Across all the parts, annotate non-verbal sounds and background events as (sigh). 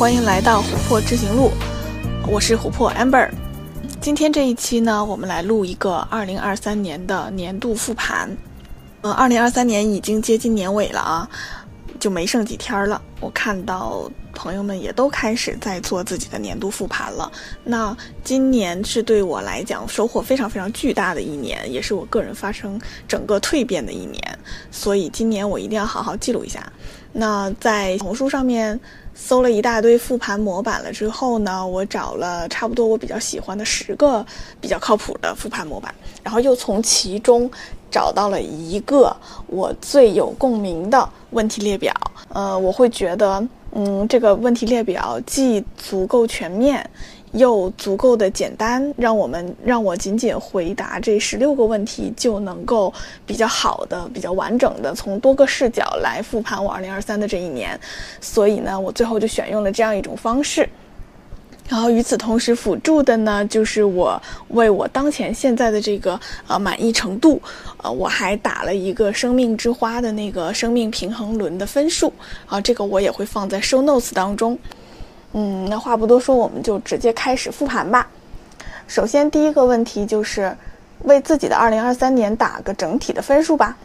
欢迎来到琥珀知行路，我是琥珀 Amber。今天这一期呢，我们来录一个二零二三年的年度复盘。呃，二零二三年已经接近年尾了啊，就没剩几天了。我看到。朋友们也都开始在做自己的年度复盘了。那今年是对我来讲收获非常非常巨大的一年，也是我个人发生整个蜕变的一年。所以今年我一定要好好记录一下。那在小红书上面搜了一大堆复盘模板了之后呢，我找了差不多我比较喜欢的十个比较靠谱的复盘模板，然后又从其中找到了一个我最有共鸣的问题列表。呃，我会觉得。嗯，这个问题列表既足够全面，又足够的简单，让我们让我仅仅回答这十六个问题就能够比较好的、比较完整的从多个视角来复盘我二零二三的这一年。所以呢，我最后就选用了这样一种方式。然后与此同时辅助的呢，就是我为我当前现在的这个呃满意程度，呃我还打了一个生命之花的那个生命平衡轮的分数啊，这个我也会放在 show notes 当中。嗯，那话不多说，我们就直接开始复盘吧。首先第一个问题就是为自己的2023年打个整体的分数吧。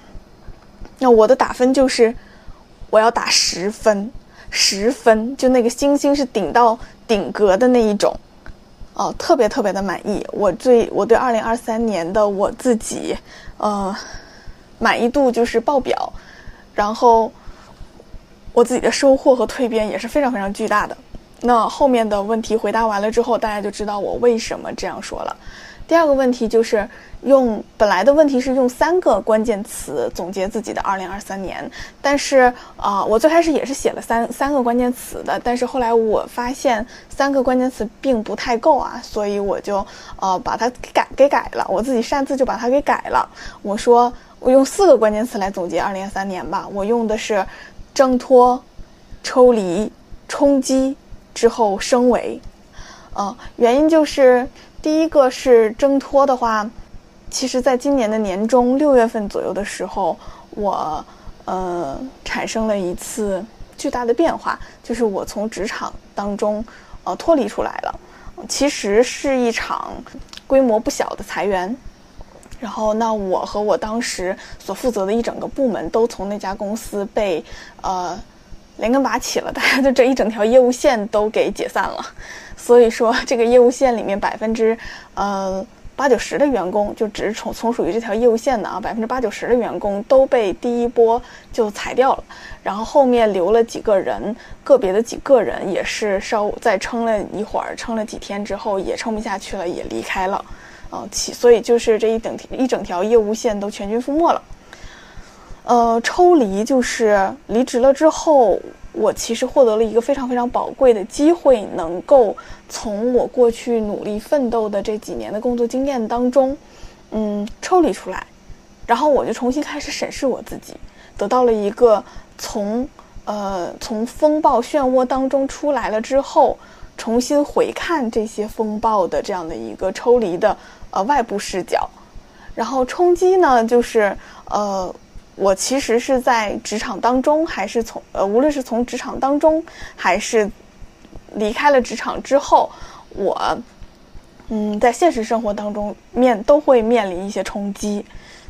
那我的打分就是我要打十分。十分，就那个星星是顶到顶格的那一种，哦，特别特别的满意。我最我对二零二三年的我自己，呃，满意度就是爆表，然后我自己的收获和蜕变也是非常非常巨大的。那后面的问题回答完了之后，大家就知道我为什么这样说了。第二个问题就是用本来的问题是用三个关键词总结自己的二零二三年，但是啊，我最开始也是写了三三个关键词的，但是后来我发现三个关键词并不太够啊，所以我就呃把它改给改了，我自己擅自就把它给改了。我说我用四个关键词来总结二零二三年吧，我用的是挣脱、抽离、冲击之后升维，呃，原因就是。第一个是挣脱的话，其实在今年的年中六月份左右的时候，我呃产生了一次巨大的变化，就是我从职场当中呃脱离出来了。其实是一场规模不小的裁员，然后那我和我当时所负责的一整个部门都从那家公司被呃连根拔起了，大家的这一整条业务线都给解散了。(laughs) 所以说，这个业务线里面百分之，呃八九十的员工，就只是从从属于这条业务线的啊，百分之八九十的员工都被第一波就裁掉了，然后后面留了几个人，个别的几个人也是稍再撑了一会儿，撑了几天之后也撑不下去了，也离开了，啊，其所以就是这一整一整条业务线都全军覆没了，呃，抽离就是离职了之后。我其实获得了一个非常非常宝贵的机会，能够从我过去努力奋斗的这几年的工作经验当中，嗯，抽离出来，然后我就重新开始审视我自己，得到了一个从呃从风暴漩涡当中出来了之后，重新回看这些风暴的这样的一个抽离的呃外部视角，然后冲击呢，就是呃。我其实是在职场当中，还是从呃，无论是从职场当中，还是离开了职场之后，我嗯，在现实生活当中面都会面临一些冲击。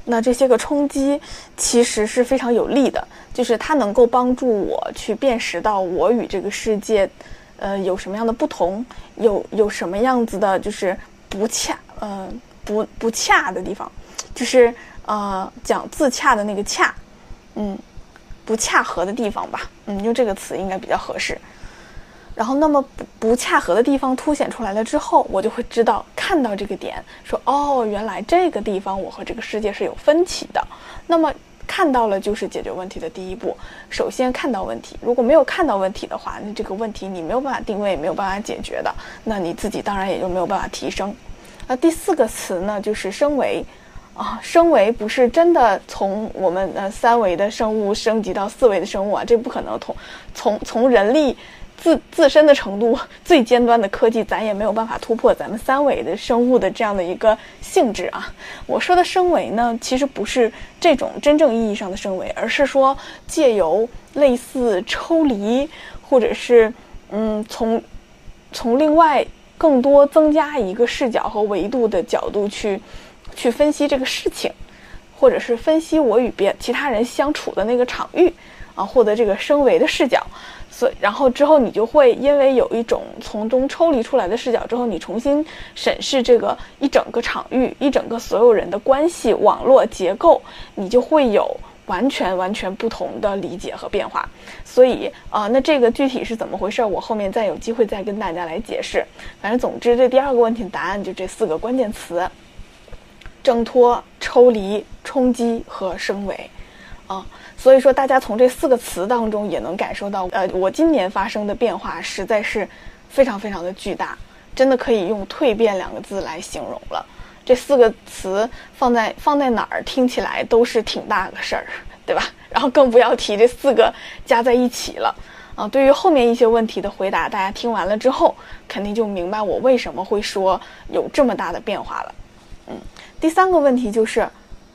那这些个冲击其实是非常有利的，就是它能够帮助我去辨识到我与这个世界，呃，有什么样的不同，有有什么样子的，就是不恰呃不不恰的地方，就是。呃，讲自洽的那个洽，嗯，不恰合的地方吧，嗯，用这个词应该比较合适。然后，那么不不恰合的地方凸显出来了之后，我就会知道看到这个点，说哦，原来这个地方我和这个世界是有分歧的。那么看到了就是解决问题的第一步。首先看到问题，如果没有看到问题的话，那这个问题你没有办法定位，没有办法解决的，那你自己当然也就没有办法提升。那第四个词呢，就是升维。啊，升维不是真的从我们呃三维的生物升级到四维的生物啊，这不可能。从从从人力自自身的程度，最尖端的科技，咱也没有办法突破咱们三维的生物的这样的一个性质啊。我说的升维呢，其实不是这种真正意义上的升维，而是说借由类似抽离或者是嗯从从另外更多增加一个视角和维度的角度去去分析这个事情，或者是分析我与别其他人相处的那个场域啊，获得这个升维的视角。所以，然后之后你就会因为有一种从中抽离出来的视角之后，你重新审视这个一整个场域、一整个所有人的关系网络结构，你就会有完全完全不同的理解和变化。所以啊，那这个具体是怎么回事？我后面再有机会再跟大家来解释。反正总之，这第二个问题的答案就这四个关键词：挣脱、抽离、冲击和升维。啊。所以说，大家从这四个词当中也能感受到，呃，我今年发生的变化实在是非常非常的巨大，真的可以用“蜕变”两个字来形容了。这四个词放在放在哪儿听起来都是挺大个事儿，(laughs) 对吧？然后更不要提这四个加在一起了。啊，对于后面一些问题的回答，大家听完了之后，肯定就明白我为什么会说有这么大的变化了。第三个问题就是。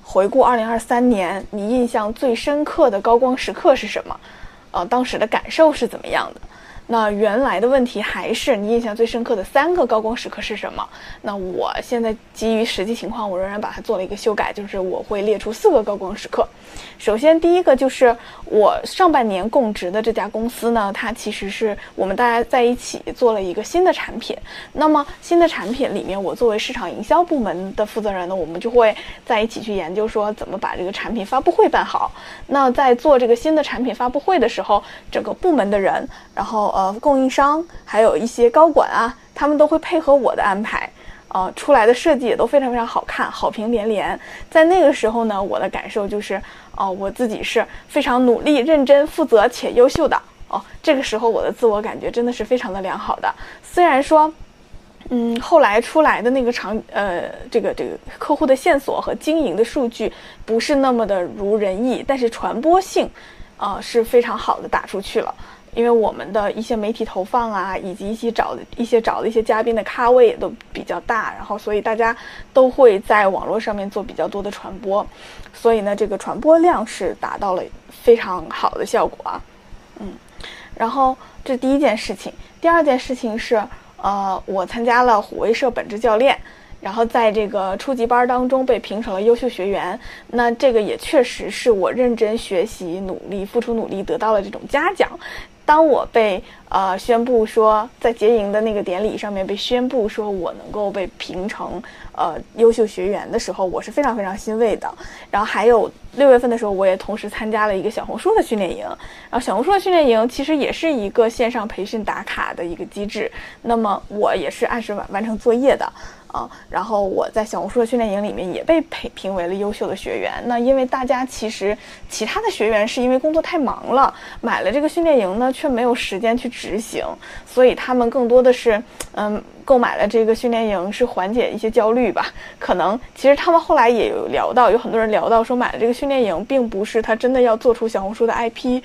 回顾二零二三年，你印象最深刻的高光时刻是什么？呃，当时的感受是怎么样的？那原来的问题还是你印象最深刻的三个高光时刻是什么？那我现在基于实际情况，我仍然把它做了一个修改，就是我会列出四个高光时刻。首先，第一个就是我上半年供职的这家公司呢，它其实是我们大家在一起做了一个新的产品。那么新的产品里面，我作为市场营销部门的负责人呢，我们就会在一起去研究说怎么把这个产品发布会办好。那在做这个新的产品发布会的时候，整个部门的人，然后，呃供应商还有一些高管啊，他们都会配合我的安排，呃，出来的设计也都非常非常好看，好评连连。在那个时候呢，我的感受就是，哦，我自己是非常努力、认真、负责且优秀的。哦，这个时候我的自我感觉真的是非常的良好的。虽然说，嗯，后来出来的那个场，呃，这个这个客户的线索和经营的数据不是那么的如人意，但是传播性，啊，是非常好的打出去了。因为我们的一些媒体投放啊，以及一些找的一些找的一些嘉宾的咖位也都比较大，然后所以大家都会在网络上面做比较多的传播，所以呢，这个传播量是达到了非常好的效果啊。嗯，然后这第一件事情，第二件事情是，呃，我参加了虎威社本职教练，然后在这个初级班当中被评成了优秀学员，那这个也确实是我认真学习、努力付出努力得到了这种嘉奖。当我被呃宣布说在结营的那个典礼上面被宣布说我能够被评成呃优秀学员的时候，我是非常非常欣慰的。然后还有六月份的时候，我也同时参加了一个小红书的训练营。然后小红书的训练营其实也是一个线上培训打卡的一个机制。那么我也是按时完完成作业的。啊，然后我在小红书的训练营里面也被评评为了优秀的学员。那因为大家其实其他的学员是因为工作太忙了，买了这个训练营呢，却没有时间去执行，所以他们更多的是，嗯。购买了这个训练营是缓解一些焦虑吧？可能其实他们后来也有聊到，有很多人聊到说买了这个训练营，并不是他真的要做出小红书的 IP，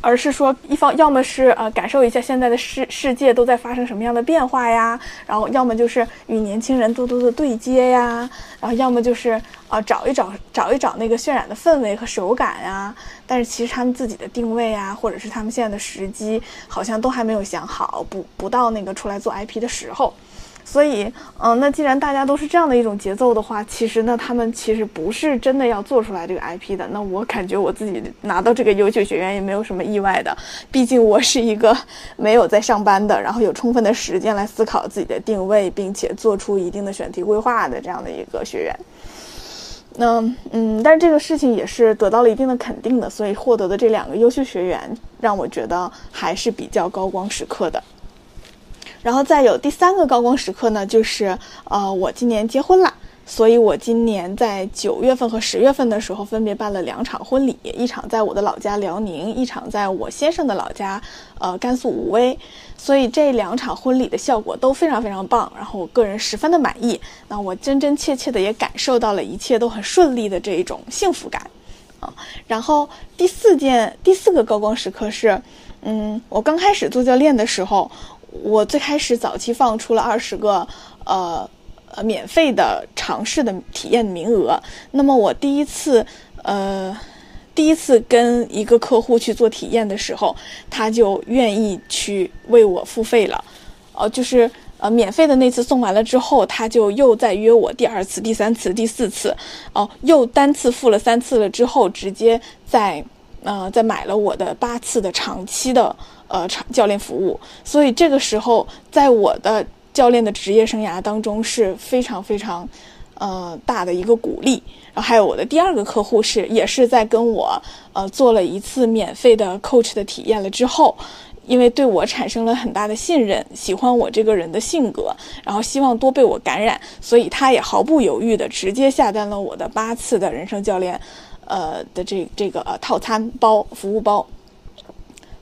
而是说一方要么是呃感受一下现在的世世界都在发生什么样的变化呀，然后要么就是与年轻人多多的对接呀，然后要么就是啊找一找找一找那个渲染的氛围和手感呀。但是其实他们自己的定位啊，或者是他们现在的时机，好像都还没有想好，不不到那个出来做 IP 的时候。所以，嗯，那既然大家都是这样的一种节奏的话，其实呢，他们其实不是真的要做出来这个 IP 的。那我感觉我自己拿到这个优秀学员也没有什么意外的，毕竟我是一个没有在上班的，然后有充分的时间来思考自己的定位，并且做出一定的选题规划的这样的一个学员。那嗯，但是这个事情也是得到了一定的肯定的，所以获得的这两个优秀学员让我觉得还是比较高光时刻的。然后再有第三个高光时刻呢，就是呃，我今年结婚了。所以，我今年在九月份和十月份的时候，分别办了两场婚礼，一场在我的老家辽宁，一场在我先生的老家，呃，甘肃武威。所以这两场婚礼的效果都非常非常棒，然后我个人十分的满意。那我真真切切的也感受到了一切都很顺利的这一种幸福感，啊。然后第四件、第四个高光时刻是，嗯，我刚开始做教练的时候，我最开始早期放出了二十个，呃。呃，免费的尝试的体验名额。那么我第一次，呃，第一次跟一个客户去做体验的时候，他就愿意去为我付费了，呃，就是呃免费的那次送完了之后，他就又再约我第二次、第三次、第四次，哦，又单次付了三次了之后，直接在呃再买了我的八次的长期的呃长教练服务，所以这个时候在我的教练的职业生涯当中是非常非常。呃，大的一个鼓励，然后还有我的第二个客户是，也是在跟我呃做了一次免费的 coach 的体验了之后，因为对我产生了很大的信任，喜欢我这个人的性格，然后希望多被我感染，所以他也毫不犹豫的直接下单了我的八次的人生教练，呃的这这个套餐包服务包，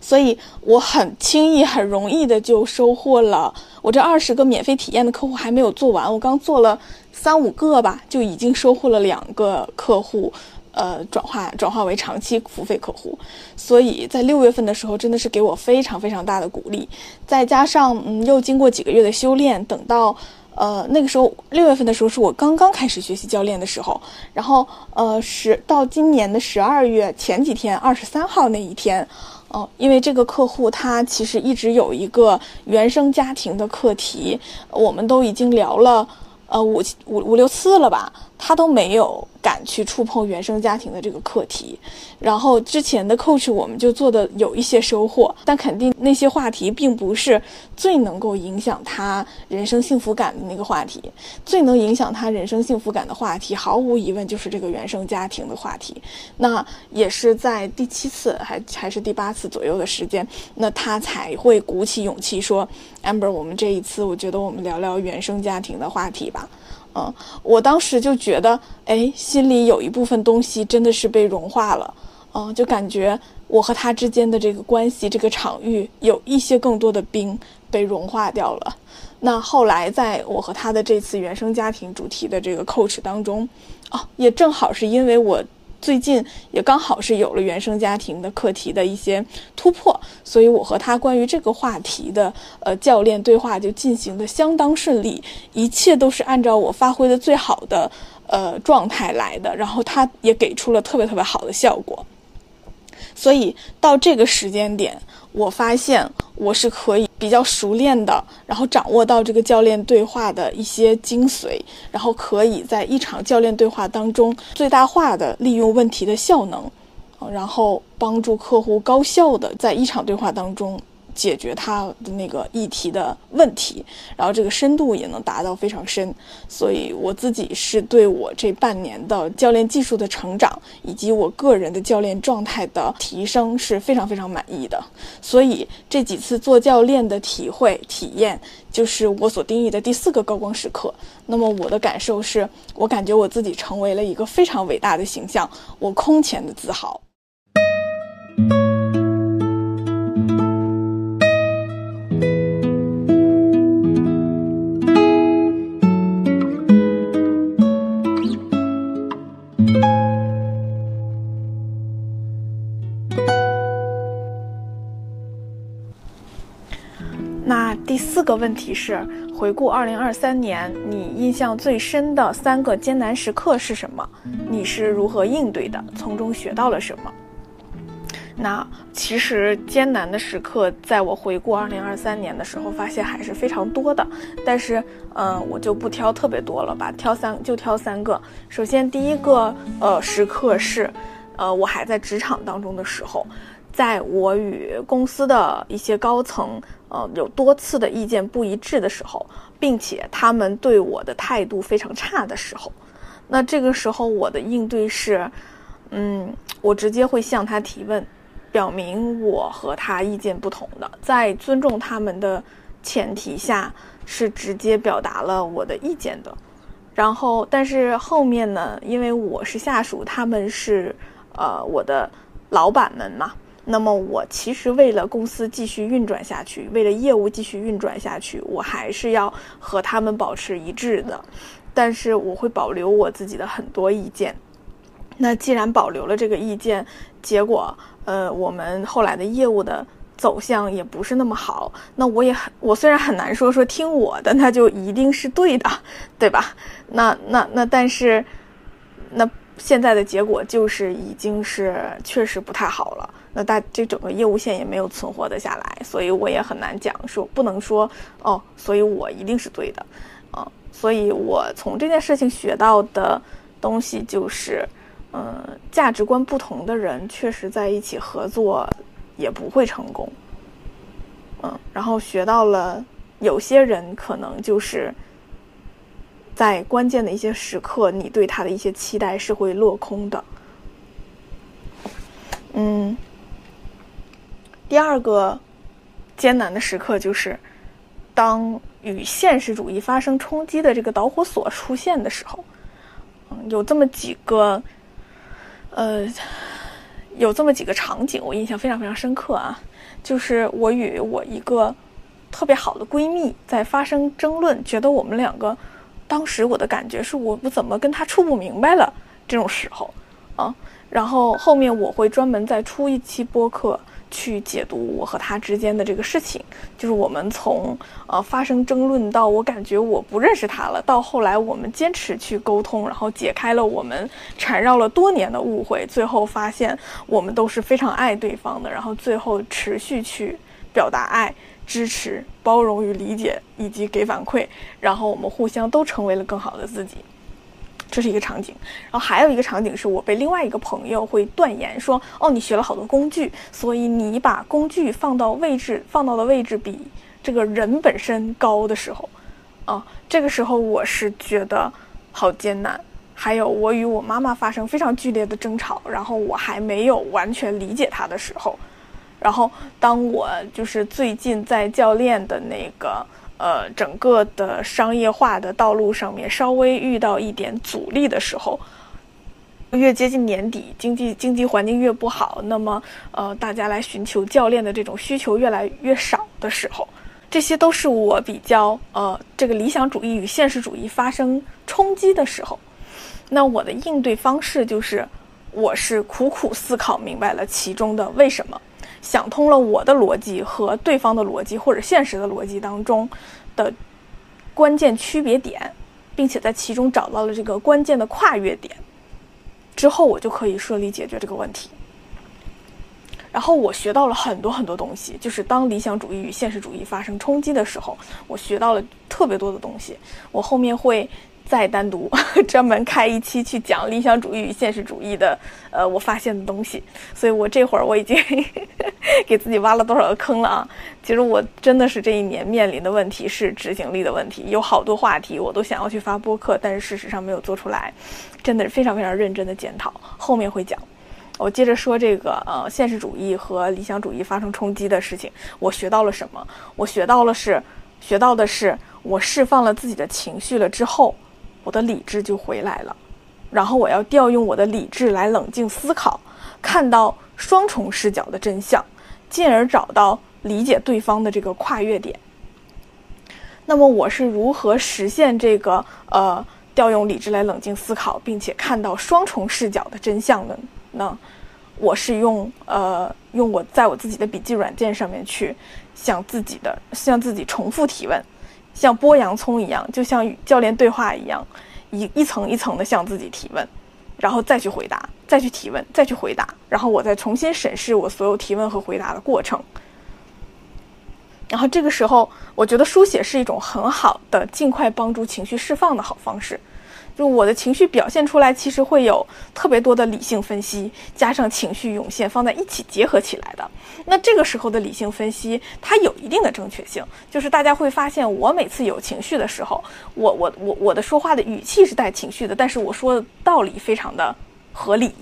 所以我很轻易很容易的就收获了我这二十个免费体验的客户还没有做完，我刚做了。三五个吧，就已经收获了两个客户，呃，转化转化为长期付费客户，所以在六月份的时候，真的是给我非常非常大的鼓励。再加上，嗯，又经过几个月的修炼，等到，呃，那个时候六月份的时候是我刚刚开始学习教练的时候，然后，呃，十到今年的十二月前几天，二十三号那一天，哦，因为这个客户他其实一直有一个原生家庭的课题，我们都已经聊了。呃，五五五六次了吧，他都没有。敢去触碰原生家庭的这个课题，然后之前的 coach 我们就做的有一些收获，但肯定那些话题并不是最能够影响他人生幸福感的那个话题。最能影响他人生幸福感的话题，毫无疑问就是这个原生家庭的话题。那也是在第七次还还是第八次左右的时间，那他才会鼓起勇气说：“amber，我们这一次我觉得我们聊聊原生家庭的话题吧。”嗯，我当时就觉得，哎，心里有一部分东西真的是被融化了，嗯，就感觉我和他之间的这个关系，这个场域有一些更多的冰被融化掉了。那后来在我和他的这次原生家庭主题的这个 coach 当中，哦，也正好是因为我。最近也刚好是有了原生家庭的课题的一些突破，所以我和他关于这个话题的呃教练对话就进行的相当顺利，一切都是按照我发挥的最好的呃状态来的，然后他也给出了特别特别好的效果，所以到这个时间点。我发现我是可以比较熟练的，然后掌握到这个教练对话的一些精髓，然后可以在一场教练对话当中最大化的利用问题的效能，然后帮助客户高效的在一场对话当中。解决他的那个议题的问题，然后这个深度也能达到非常深，所以我自己是对我这半年的教练技术的成长，以及我个人的教练状态的提升是非常非常满意的。所以这几次做教练的体会体验，就是我所定义的第四个高光时刻。那么我的感受是，我感觉我自己成为了一个非常伟大的形象，我空前的自豪。个问题是，回顾二零二三年，你印象最深的三个艰难时刻是什么？你是如何应对的？从中学到了什么？那其实艰难的时刻，在我回顾二零二三年的时候，发现还是非常多的。但是，嗯，我就不挑特别多了吧，挑三就挑三个。首先，第一个呃时刻是，呃，我还在职场当中的时候。在我与公司的一些高层，呃，有多次的意见不一致的时候，并且他们对我的态度非常差的时候，那这个时候我的应对是，嗯，我直接会向他提问，表明我和他意见不同的，在尊重他们的前提下，是直接表达了我的意见的。然后，但是后面呢，因为我是下属，他们是，呃，我的老板们嘛。那么我其实为了公司继续运转下去，为了业务继续运转下去，我还是要和他们保持一致的。但是我会保留我自己的很多意见。那既然保留了这个意见，结果呃，我们后来的业务的走向也不是那么好。那我也很，我虽然很难说说听我的，那就一定是对的，(laughs) 对吧？那那那，但是那。现在的结果就是已经是确实不太好了。那大这整个业务线也没有存活的下来，所以我也很难讲说不能说哦，所以我一定是对的，啊，所以我从这件事情学到的东西就是，嗯，价值观不同的人确实在一起合作也不会成功，嗯，然后学到了有些人可能就是在关键的一些时刻，你对他的一些期待是会落空的，嗯。第二个艰难的时刻就是，当与现实主义发生冲击的这个导火索出现的时候，嗯，有这么几个，呃，有这么几个场景，我印象非常非常深刻啊。就是我与我一个特别好的闺蜜在发生争论，觉得我们两个当时我的感觉是我不怎么跟她处不明白了这种时候啊。然后后面我会专门再出一期播客。去解读我和他之间的这个事情，就是我们从呃发生争论到我感觉我不认识他了，到后来我们坚持去沟通，然后解开了我们缠绕了多年的误会，最后发现我们都是非常爱对方的，然后最后持续去表达爱、支持、包容与理解，以及给反馈，然后我们互相都成为了更好的自己。这是一个场景，然后还有一个场景是我被另外一个朋友会断言说：“哦，你学了好多工具，所以你把工具放到位置放到的位置比这个人本身高的时候，啊，这个时候我是觉得好艰难。还有我与我妈妈发生非常剧烈的争吵，然后我还没有完全理解她的时候，然后当我就是最近在教练的那个。呃，整个的商业化的道路上面稍微遇到一点阻力的时候，越接近年底，经济经济环境越不好，那么呃，大家来寻求教练的这种需求越来越少的时候，这些都是我比较呃，这个理想主义与现实主义发生冲击的时候，那我的应对方式就是，我是苦苦思考明白了其中的为什么。想通了我的逻辑和对方的逻辑或者现实的逻辑当中的关键区别点，并且在其中找到了这个关键的跨越点之后，我就可以顺利解决这个问题。然后我学到了很多很多东西，就是当理想主义与现实主义发生冲击的时候，我学到了特别多的东西。我后面会。再单独 (laughs) 专门开一期去讲理想主义与现实主义的，呃，我发现的东西。所以我这会儿我已经 (laughs) 给自己挖了多少个坑了啊！其实我真的是这一年面临的问题是执行力的问题，有好多话题我都想要去发播客，但是事实上没有做出来，真的是非常非常认真的检讨。后面会讲。我接着说这个呃，现实主义和理想主义发生冲击的事情，我学到了什么？我学到了是，学到的是我释放了自己的情绪了之后。我的理智就回来了，然后我要调用我的理智来冷静思考，看到双重视角的真相，进而找到理解对方的这个跨越点。那么我是如何实现这个呃调用理智来冷静思考，并且看到双重视角的真相的呢？我是用呃用我在我自己的笔记软件上面去向自己的向自己重复提问。像剥洋葱一样，就像与教练对话一样，一一层一层的向自己提问，然后再去回答，再去提问，再去回答，然后我再重新审视我所有提问和回答的过程。然后这个时候，我觉得书写是一种很好的尽快帮助情绪释放的好方式。就我的情绪表现出来，其实会有特别多的理性分析，加上情绪涌现放在一起结合起来的。那这个时候的理性分析，它有一定的正确性。就是大家会发现，我每次有情绪的时候，我我我我的说话的语气是带情绪的，但是我说的道理非常的合理，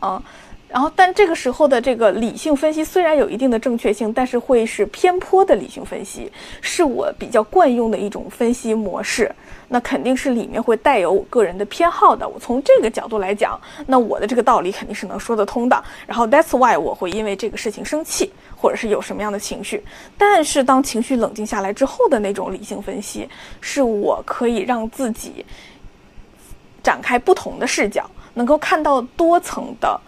啊。然后，但这个时候的这个理性分析虽然有一定的正确性，但是会是偏颇的理性分析，是我比较惯用的一种分析模式。那肯定是里面会带有我个人的偏好的。我从这个角度来讲，那我的这个道理肯定是能说得通的。然后，That's why 我会因为这个事情生气，或者是有什么样的情绪。但是，当情绪冷静下来之后的那种理性分析，是我可以让自己展开不同的视角，能够看到多层的。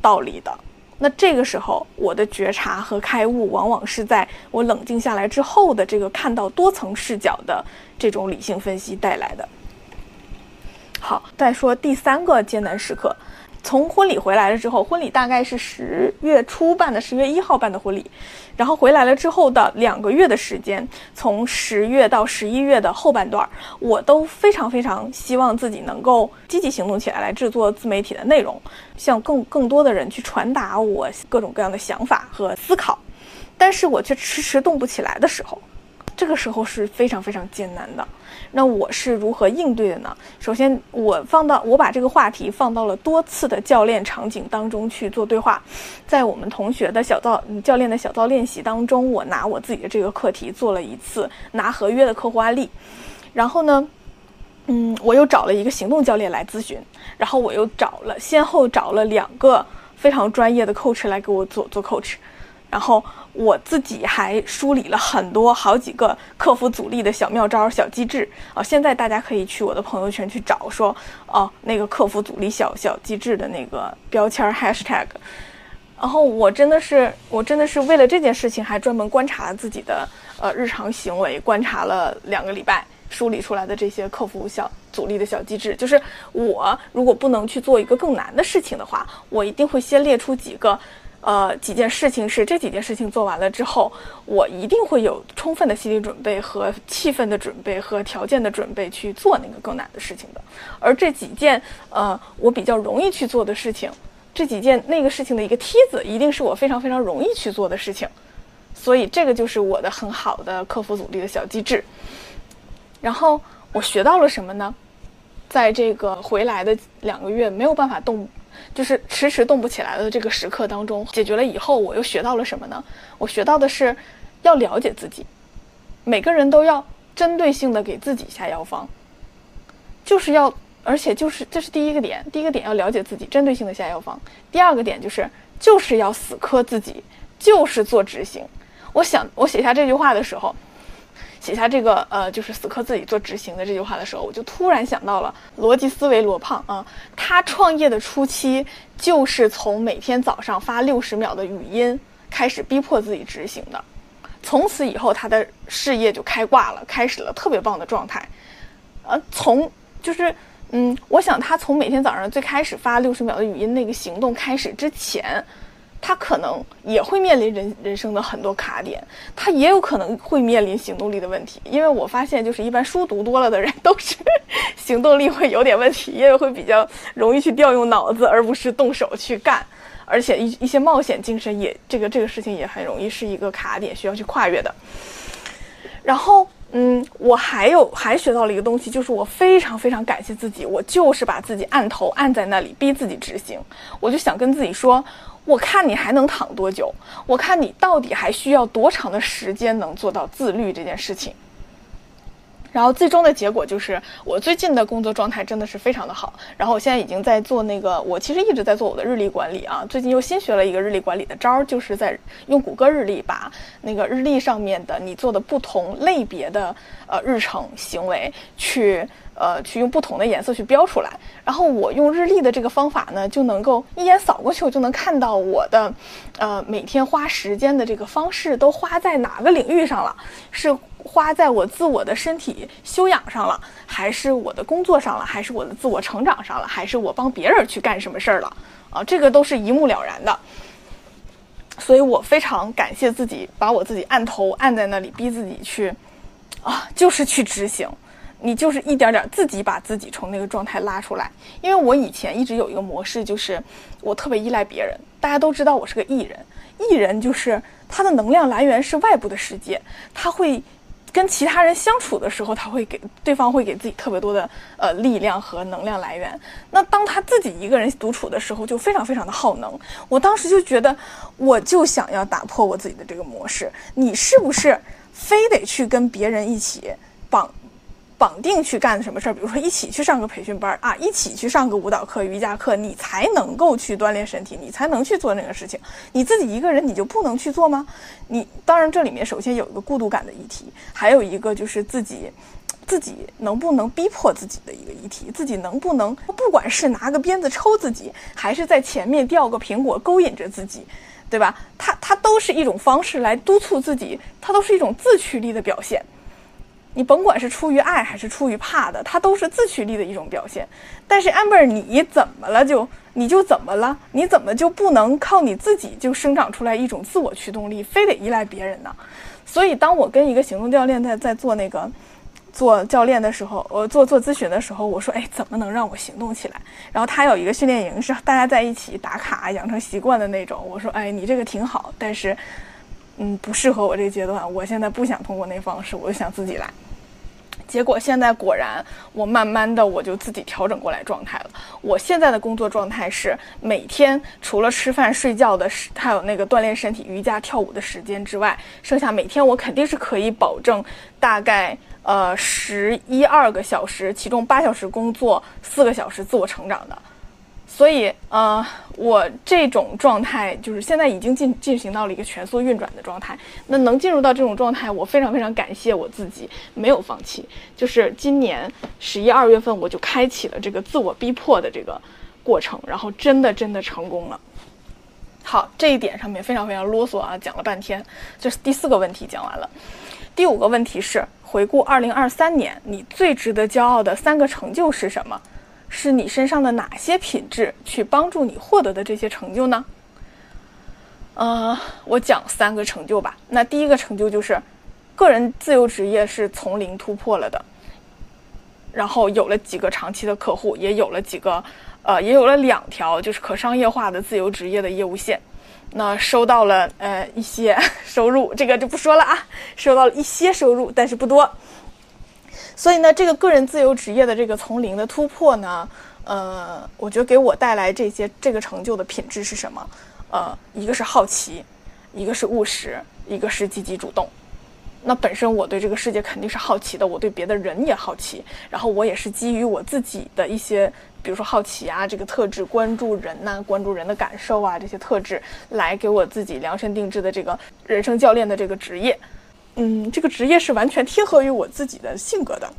道理的，那这个时候我的觉察和开悟，往往是在我冷静下来之后的这个看到多层视角的这种理性分析带来的。好，再说第三个艰难时刻。从婚礼回来了之后，婚礼大概是十月初办的，十月一号办的婚礼，然后回来了之后的两个月的时间，从十月到十一月的后半段，我都非常非常希望自己能够积极行动起来，来制作自媒体的内容，向更更多的人去传达我各种各样的想法和思考，但是我却迟迟动不起来的时候。这个时候是非常非常艰难的，那我是如何应对的呢？首先，我放到我把这个话题放到了多次的教练场景当中去做对话，在我们同学的小造教练的小造练习当中，我拿我自己的这个课题做了一次拿合约的客户案例，然后呢，嗯，我又找了一个行动教练来咨询，然后我又找了先后找了两个非常专业的 coach 来给我做做 coach。然后我自己还梳理了很多好几个克服阻力的小妙招、小机制啊！现在大家可以去我的朋友圈去找，说哦，那个克服阻力小小机制的那个标签 (laughs) hashtag。然后我真的是，我真的是为了这件事情，还专门观察了自己的呃日常行为，观察了两个礼拜，梳理出来的这些克服小阻力的小机制，就是我如果不能去做一个更难的事情的话，我一定会先列出几个。呃，几件事情是这几件事情做完了之后，我一定会有充分的心理准备和气氛的准备和条件的准备去做那个更难的事情的。而这几件呃，我比较容易去做的事情，这几件那个事情的一个梯子，一定是我非常非常容易去做的事情。所以这个就是我的很好的克服阻力的小机制。然后我学到了什么呢？在这个回来的两个月没有办法动。就是迟迟动不起来的这个时刻当中，解决了以后，我又学到了什么呢？我学到的是，要了解自己，每个人都要针对性的给自己下药方，就是要，而且就是这是第一个点，第一个点要了解自己，针对性的下药方。第二个点就是就是要死磕自己，就是做执行。我想我写下这句话的时候。写下这个呃，就是死磕自己做执行的这句话的时候，我就突然想到了逻辑思维罗胖啊，他创业的初期就是从每天早上发六十秒的语音开始逼迫自己执行的，从此以后他的事业就开挂了，开始了特别棒的状态。呃，从就是嗯，我想他从每天早上最开始发六十秒的语音那个行动开始之前。他可能也会面临人人生的很多卡点，他也有可能会面临行动力的问题。因为我发现，就是一般书读多了的人，都是行动力会有点问题，因为会比较容易去调用脑子，而不是动手去干。而且一一些冒险精神也，这个这个事情也很容易是一个卡点，需要去跨越的。然后，嗯，我还有还学到了一个东西，就是我非常非常感谢自己，我就是把自己按头按在那里，逼自己执行。我就想跟自己说。我看你还能躺多久？我看你到底还需要多长的时间能做到自律这件事情。然后最终的结果就是，我最近的工作状态真的是非常的好。然后我现在已经在做那个，我其实一直在做我的日历管理啊。最近又新学了一个日历管理的招儿，就是在用谷歌日历把那个日历上面的你做的不同类别的呃日程行为去。呃，去用不同的颜色去标出来，然后我用日历的这个方法呢，就能够一眼扫过去，我就能看到我的，呃，每天花时间的这个方式都花在哪个领域上了，是花在我自我的身体修养上了，还是我的工作上了，还是我的自我成长上了，还是我帮别人去干什么事儿了？啊，这个都是一目了然的，所以我非常感谢自己，把我自己按头按在那里，逼自己去，啊，就是去执行。你就是一点点自己把自己从那个状态拉出来，因为我以前一直有一个模式，就是我特别依赖别人。大家都知道我是个艺人，艺人就是他的能量来源是外部的世界，他会跟其他人相处的时候，他会给对方会给自己特别多的呃力量和能量来源。那当他自己一个人独处的时候，就非常非常的耗能。我当时就觉得，我就想要打破我自己的这个模式。你是不是非得去跟别人一起绑？绑定去干什么事儿？比如说一起去上个培训班啊，一起去上个舞蹈课、瑜伽课，你才能够去锻炼身体，你才能去做那个事情。你自己一个人你就不能去做吗？你当然这里面首先有一个孤独感的议题，还有一个就是自己自己能不能逼迫自己的一个议题，自己能不能不管是拿个鞭子抽自己，还是在前面掉个苹果勾引着自己，对吧？它它都是一种方式来督促自己，它都是一种自驱力的表现。你甭管是出于爱还是出于怕的，它都是自驱力的一种表现。但是 Amber，你怎么了？就你就怎么了？你怎么就不能靠你自己就生长出来一种自我驱动力，非得依赖别人呢？所以，当我跟一个行动教练在在做那个做教练的时候，我做做咨询的时候，我说：“哎，怎么能让我行动起来？”然后他有一个训练营是大家在一起打卡养成习惯的那种。我说：“哎，你这个挺好，但是。”嗯，不适合我这个阶段。我现在不想通过那方式，我就想自己来。结果现在果然，我慢慢的我就自己调整过来状态了。我现在的工作状态是每天除了吃饭睡觉的时，还有那个锻炼身体、瑜伽、跳舞的时间之外，剩下每天我肯定是可以保证大概呃十一二个小时，其中八小时工作，四个小时自我成长的。所以，呃，我这种状态就是现在已经进进行到了一个全速运转的状态。那能进入到这种状态，我非常非常感谢我自己没有放弃。就是今年十一二月份，我就开启了这个自我逼迫的这个过程，然后真的真的成功了。好，这一点上面非常非常啰嗦啊，讲了半天，这是第四个问题讲完了。第五个问题是回顾二零二三年，你最值得骄傲的三个成就是什么？是你身上的哪些品质去帮助你获得的这些成就呢？呃，我讲三个成就吧。那第一个成就就是，个人自由职业是从零突破了的，然后有了几个长期的客户，也有了几个，呃，也有了两条就是可商业化的自由职业的业务线。那收到了呃一些收入，这个就不说了啊，收到了一些收入，但是不多。所以呢，这个个人自由职业的这个从零的突破呢，呃，我觉得给我带来这些这个成就的品质是什么？呃，一个是好奇，一个是务实，一个是积极主动。那本身我对这个世界肯定是好奇的，我对别的人也好奇，然后我也是基于我自己的一些，比如说好奇啊这个特质，关注人呐，关注人的感受啊这些特质，来给我自己量身定制的这个人生教练的这个职业。嗯，这个职业是完全贴合于我自己的性格的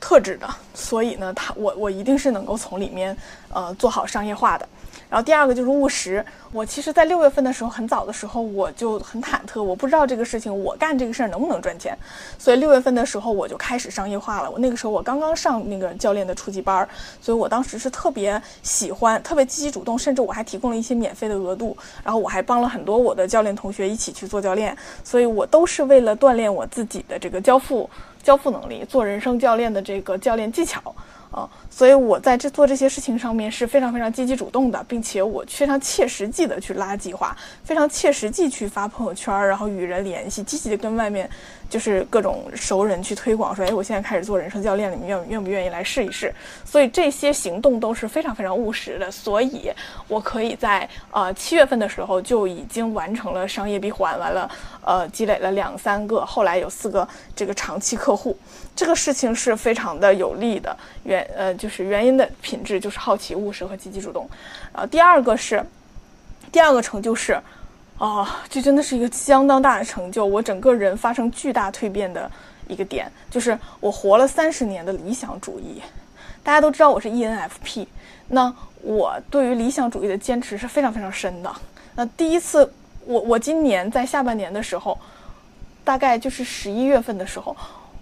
特质的，所以呢，他我我一定是能够从里面呃做好商业化的。然后第二个就是务实。我其实，在六月份的时候，很早的时候，我就很忐忑，我不知道这个事情我干这个事儿能不能赚钱。所以六月份的时候，我就开始商业化了。我那个时候我刚刚上那个教练的初级班儿，所以我当时是特别喜欢，特别积极主动，甚至我还提供了一些免费的额度。然后我还帮了很多我的教练同学一起去做教练，所以我都是为了锻炼我自己的这个交付交付能力，做人生教练的这个教练技巧。啊，所以我在这做这些事情上面是非常非常积极主动的，并且我非常切实际的去拉计划，非常切实际去发朋友圈，然后与人联系，积极的跟外面就是各种熟人去推广，说，哎，我现在开始做人生教练，你们愿愿不愿意来试一试？所以这些行动都是非常非常务实的，所以我可以在呃七月份的时候就已经完成了商业闭环，完了，呃，积累了两三个，后来有四个这个长期客户，这个事情是非常的有利的，原。呃，就是原因的品质就是好奇、务实和积极主动。啊，第二个是，第二个成就，是，啊，这真的是一个相当大的成就。我整个人发生巨大蜕变的一个点，就是我活了三十年的理想主义。大家都知道我是 ENFP，那我对于理想主义的坚持是非常非常深的。那第一次，我我今年在下半年的时候，大概就是十一月份的时候。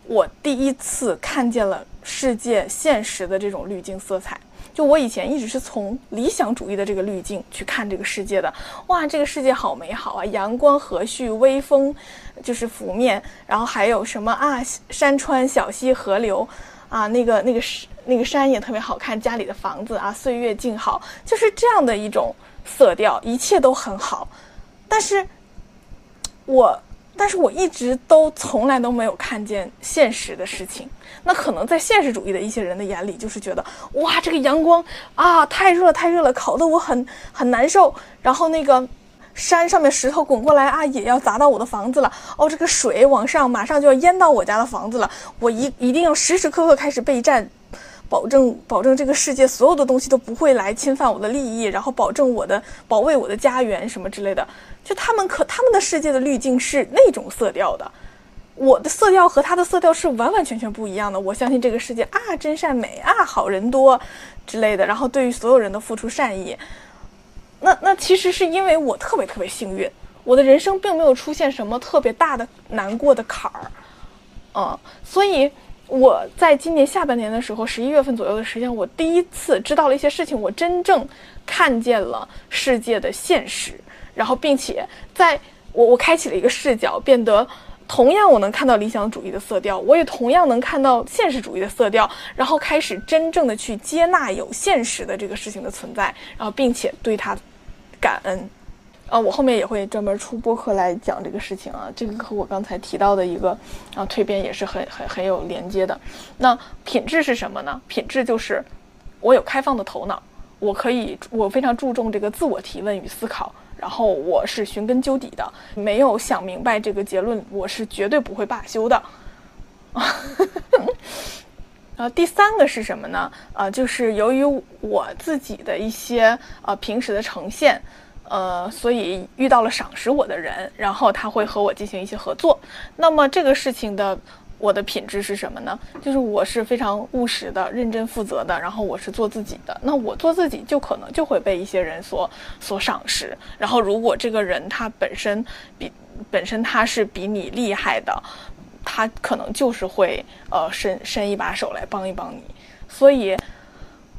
我第一次看见了世界现实的这种滤镜色彩，就我以前一直是从理想主义的这个滤镜去看这个世界的。哇，这个世界好美好啊，阳光和煦，微风就是拂面，然后还有什么啊，山川小溪河流，啊，那个那个山那个山也特别好看，家里的房子啊，岁月静好，就是这样的一种色调，一切都很好。但是，我。但是我一直都从来都没有看见现实的事情。那可能在现实主义的一些人的眼里，就是觉得哇，这个阳光啊，太热太热了，烤得我很很难受。然后那个山上面石头滚过来啊，也要砸到我的房子了。哦，这个水往上，马上就要淹到我家的房子了。我一一定要时时刻刻开始备战。保证保证这个世界所有的东西都不会来侵犯我的利益，然后保证我的保卫我的家园什么之类的。就他们可他们的世界的滤镜是那种色调的，我的色调和他的色调是完完全全不一样的。我相信这个世界啊，真善美啊，好人多之类的。然后对于所有人都付出善意，那那其实是因为我特别特别幸运，我的人生并没有出现什么特别大的难过的坎儿。嗯，所以我在今年下半年的时候，十一月份左右的时间，我第一次知道了一些事情，我真正看见了世界的现实，然后并且在我我开启了一个视角，变得同样我能看到理想主义的色调，我也同样能看到现实主义的色调，然后开始真正的去接纳有现实的这个事情的存在，然后并且对它感恩。啊，我后面也会专门出播客来讲这个事情啊，这个和我刚才提到的一个啊蜕变也是很很很有连接的。那品质是什么呢？品质就是我有开放的头脑，我可以，我非常注重这个自我提问与思考，然后我是寻根究底的，没有想明白这个结论，我是绝对不会罢休的。然 (laughs) 后第三个是什么呢？呃，就是由于我自己的一些呃平时的呈现。呃，所以遇到了赏识我的人，然后他会和我进行一些合作。那么这个事情的我的品质是什么呢？就是我是非常务实的、认真负责的，然后我是做自己的。那我做自己就可能就会被一些人所所赏识。然后如果这个人他本身比本身他是比你厉害的，他可能就是会呃伸伸一把手来帮一帮你。所以。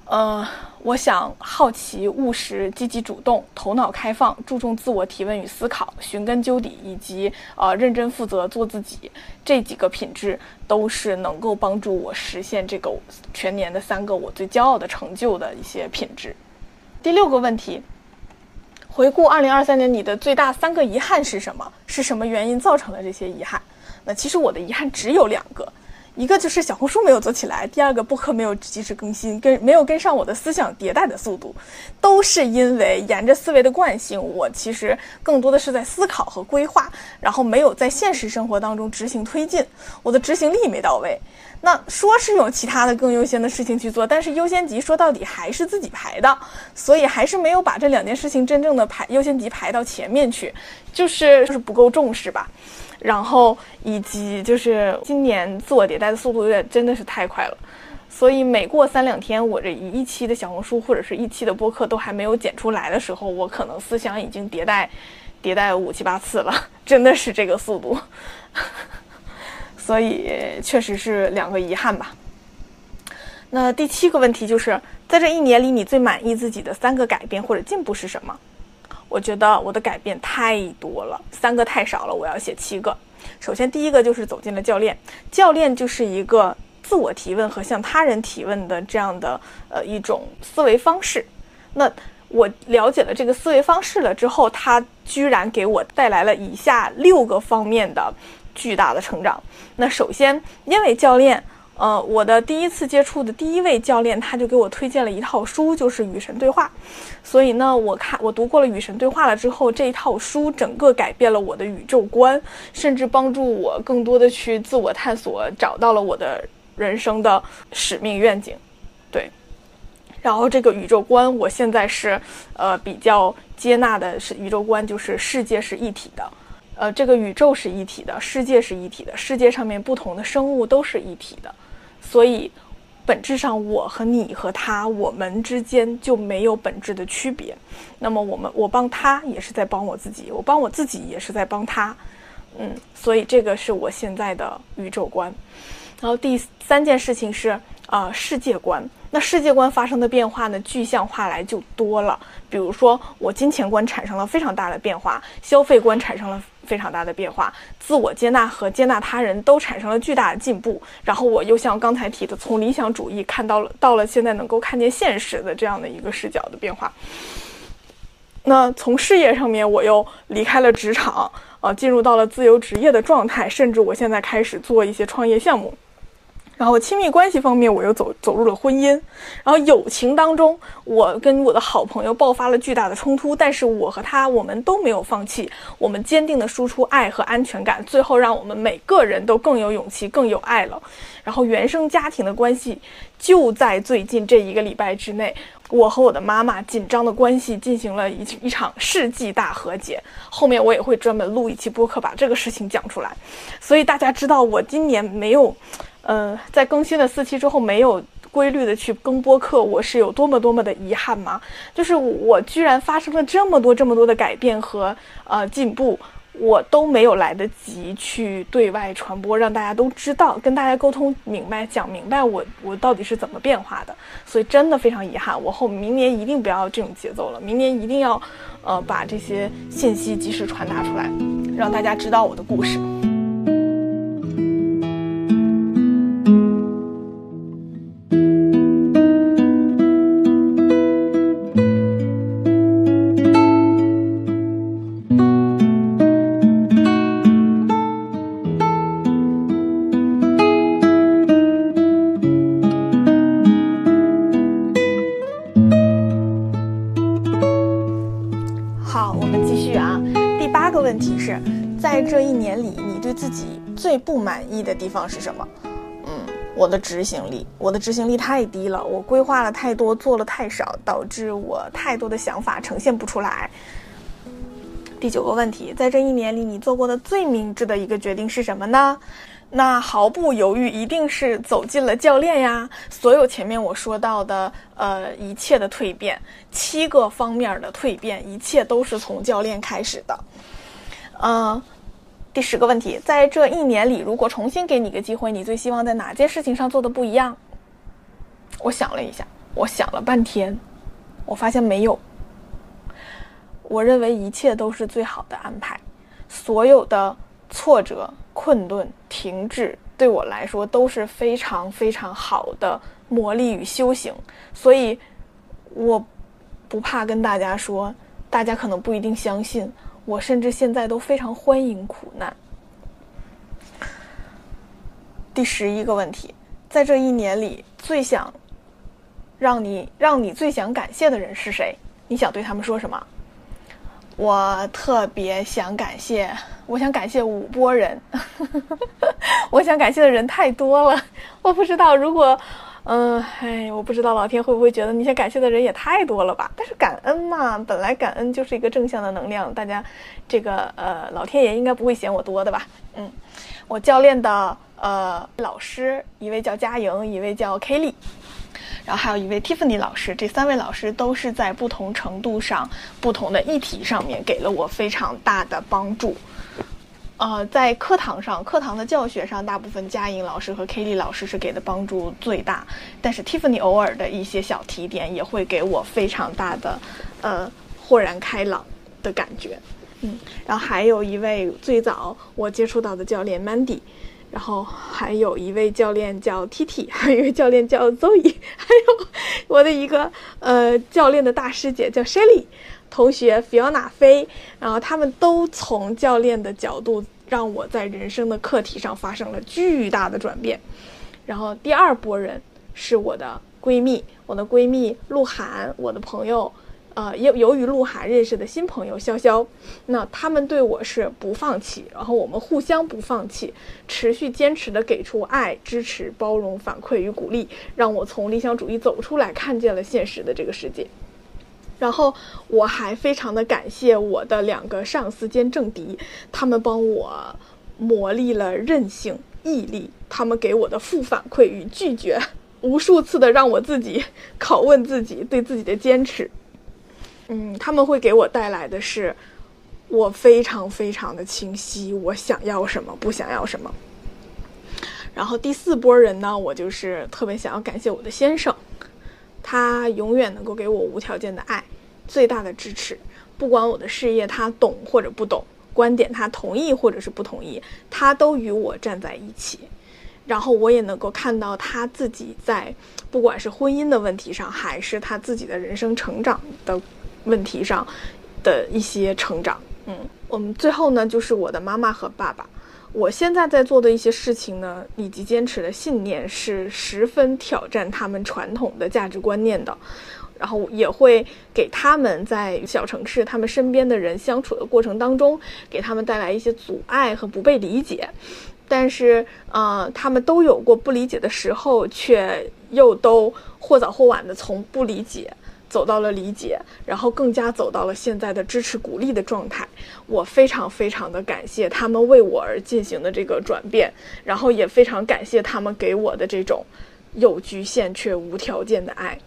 呃，我想好奇、务实、积极主动、头脑开放、注重自我提问与思考、寻根究底，以及呃认真负责做自己这几个品质，都是能够帮助我实现这个全年的三个我最骄傲的成就的一些品质。第六个问题，回顾二零二三年，你的最大三个遗憾是什么？是什么原因造成了这些遗憾？那其实我的遗憾只有两个。一个就是小红书没有做起来，第二个播客没有及时更新，跟没有跟上我的思想迭代的速度，都是因为沿着思维的惯性，我其实更多的是在思考和规划，然后没有在现实生活当中执行推进，我的执行力没到位。那说是有其他的更优先的事情去做，但是优先级说到底还是自己排的，所以还是没有把这两件事情真正的排优先级排到前面去，就是就是不够重视吧。然后以及就是今年自我迭代的速度有点真的是太快了，所以每过三两天，我这一一期的小红书或者是一期的播客都还没有剪出来的时候，我可能思想已经迭代，迭代五七八次了，真的是这个速度，所以确实是两个遗憾吧。那第七个问题就是，在这一年里，你最满意自己的三个改变或者进步是什么？我觉得我的改变太多了，三个太少了，我要写七个。首先，第一个就是走进了教练，教练就是一个自我提问和向他人提问的这样的呃一种思维方式。那我了解了这个思维方式了之后，他居然给我带来了以下六个方面的巨大的成长。那首先，因为教练。呃，我的第一次接触的第一位教练，他就给我推荐了一套书，就是《与神对话》。所以呢，我看我读过了《与神对话》了之后，这一套书整个改变了我的宇宙观，甚至帮助我更多的去自我探索，找到了我的人生的使命愿景。对，然后这个宇宙观，我现在是呃比较接纳的是宇宙观，就是世界是一体的。呃，这个宇宙是一体的，世界是一体的，世界上面不同的生物都是一体的，所以本质上我和你和他，我们之间就没有本质的区别。那么我们，我帮他也是在帮我自己，我帮我自己也是在帮他，嗯，所以这个是我现在的宇宙观。然后第三件事情是啊，世界观。那世界观发生的变化呢，具象化来就多了。比如说，我金钱观产生了非常大的变化，消费观产生了。非常大的变化，自我接纳和接纳他人都产生了巨大的进步。然后我又像刚才提的，从理想主义看到了到了现在能够看见现实的这样的一个视角的变化。那从事业上面，我又离开了职场，啊，进入到了自由职业的状态，甚至我现在开始做一些创业项目。然后亲密关系方面，我又走走入了婚姻。然后友情当中，我跟我的好朋友爆发了巨大的冲突，但是我和他我们都没有放弃，我们坚定的输出爱和安全感，最后让我们每个人都更有勇气、更有爱了。然后原生家庭的关系，就在最近这一个礼拜之内，我和我的妈妈紧张的关系进行了一一场世纪大和解。后面我也会专门录一期播客，把这个事情讲出来。所以大家知道，我今年没有。呃，在更新了四期之后，没有规律的去更播客，我是有多么多么的遗憾吗？就是我居然发生了这么多这么多的改变和呃进步，我都没有来得及去对外传播，让大家都知道，跟大家沟通明白，讲明白我我到底是怎么变化的。所以真的非常遗憾，我后明年一定不要这种节奏了，明年一定要，呃，把这些信息及时传达出来，让大家知道我的故事。在这一年里，你对自己最不满意的地方是什么？嗯，我的执行力，我的执行力太低了，我规划了太多，做了太少，导致我太多的想法呈现不出来。第九个问题，在这一年里，你做过的最明智的一个决定是什么呢？那毫不犹豫，一定是走进了教练呀！所有前面我说到的，呃，一切的蜕变，七个方面的蜕变，一切都是从教练开始的。嗯，第十个问题，在这一年里，如果重新给你个机会，你最希望在哪件事情上做的不一样？我想了一下，我想了半天，我发现没有。我认为一切都是最好的安排，所有的挫折、困顿、停滞，对我来说都是非常非常好的磨砺与修行。所以，我不怕跟大家说，大家可能不一定相信。我甚至现在都非常欢迎苦难。第十一个问题，在这一年里，最想让你让你最想感谢的人是谁？你想对他们说什么？我特别想感谢，我想感谢五波人。(laughs) 我想感谢的人太多了，我不知道如果。嗯，哎，我不知道老天会不会觉得你想感谢的人也太多了吧？但是感恩嘛，本来感恩就是一个正向的能量，大家，这个呃，老天爷应该不会嫌我多的吧？嗯，我教练的呃老师，一位叫佳莹，一位叫 Kelly，然后还有一位 Tiffany 老师，这三位老师都是在不同程度上、不同的议题上面给了我非常大的帮助。呃，在课堂上，课堂的教学上，大部分佳颖老师和 k e l l y 老师是给的帮助最大，但是 Tiffany 偶尔的一些小提点也会给我非常大的，呃，豁然开朗的感觉。嗯，然后还有一位最早我接触到的教练 Mandy，然后还有一位教练叫 TT，(laughs) 还有一位教练叫 Zoe，还有我的一个呃教练的大师姐叫 Shelly，同学 Fiona 飞，然后他们都从教练的角度。让我在人生的课题上发生了巨大的转变，然后第二波人是我的闺蜜，我的闺蜜鹿晗，我的朋友，呃，由由于鹿晗认识的新朋友潇潇，那他们对我是不放弃，然后我们互相不放弃，持续坚持的给出爱、支持、包容、反馈与鼓励，让我从理想主义走出来，看见了现实的这个世界。然后我还非常的感谢我的两个上司兼政敌，他们帮我磨砺了韧性、毅力，他们给我的负反馈与拒绝，无数次的让我自己 (laughs) 拷问自己对自己的坚持。嗯，他们会给我带来的是，我非常非常的清晰，我想要什么，不想要什么。然后第四波人呢，我就是特别想要感谢我的先生，他永远能够给我无条件的爱。最大的支持，不管我的事业他懂或者不懂，观点他同意或者是不同意，他都与我站在一起。然后我也能够看到他自己在，不管是婚姻的问题上，还是他自己的人生成长的问题上的一些成长。嗯，我们最后呢，就是我的妈妈和爸爸。我现在在做的一些事情呢，以及坚持的信念，是十分挑战他们传统的价值观念的。然后也会给他们在小城市，他们身边的人相处的过程当中，给他们带来一些阻碍和不被理解。但是，呃，他们都有过不理解的时候，却又都或早或晚的从不理解走到了理解，然后更加走到了现在的支持鼓励的状态。我非常非常的感谢他们为我而进行的这个转变，然后也非常感谢他们给我的这种有局限却无条件的爱。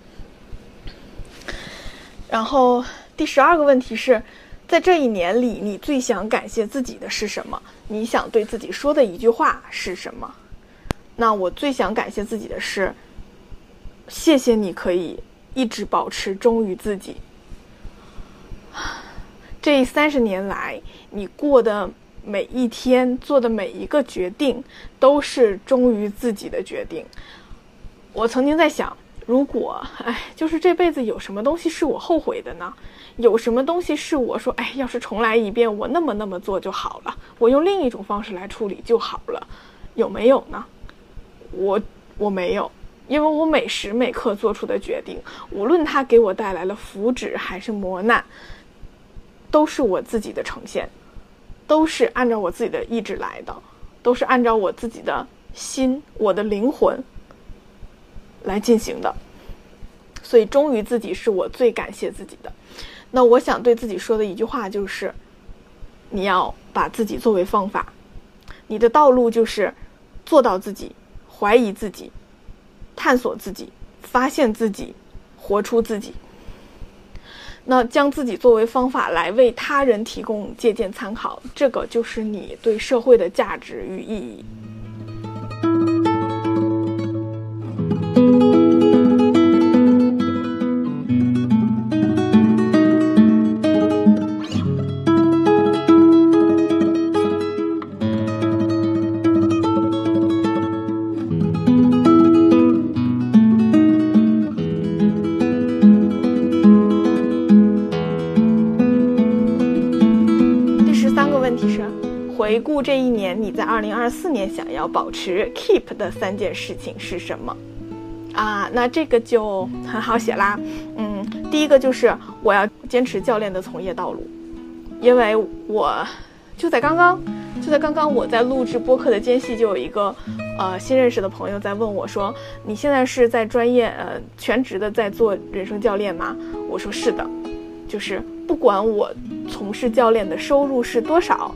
然后第十二个问题是，在这一年里，你最想感谢自己的是什么？你想对自己说的一句话是什么？那我最想感谢自己的是，谢谢你可以一直保持忠于自己。这三十年来，你过的每一天，做的每一个决定，都是忠于自己的决定。我曾经在想，如果，哎，就是这辈子有什么东西是我后悔的呢？有什么东西是我说，哎，要是重来一遍，我那么那么做就好了，我用另一种方式来处理就好了，有没有呢？我我没有，因为我每时每刻做出的决定，无论它给我带来了福祉还是磨难，都是我自己的呈现，都是按照我自己的意志来的，都是按照我自己的心、我的灵魂来进行的。所以，忠于自己是我最感谢自己的。那我想对自己说的一句话就是：你要把自己作为方法，你的道路就是做到自己，怀疑自己，探索自己，发现自己，活出自己。那将自己作为方法来为他人提供借鉴参考，这个就是你对社会的价值与意义。顾这一年，你在二零二四年想要保持 keep 的三件事情是什么？啊，那这个就很好写啦。嗯，第一个就是我要坚持教练的从业道路，因为我就在刚刚，就在刚刚我在录制播客的间隙，就有一个呃新认识的朋友在问我说：“你现在是在专业呃全职的在做人生教练吗？”我说：“是的，就是不管我从事教练的收入是多少。”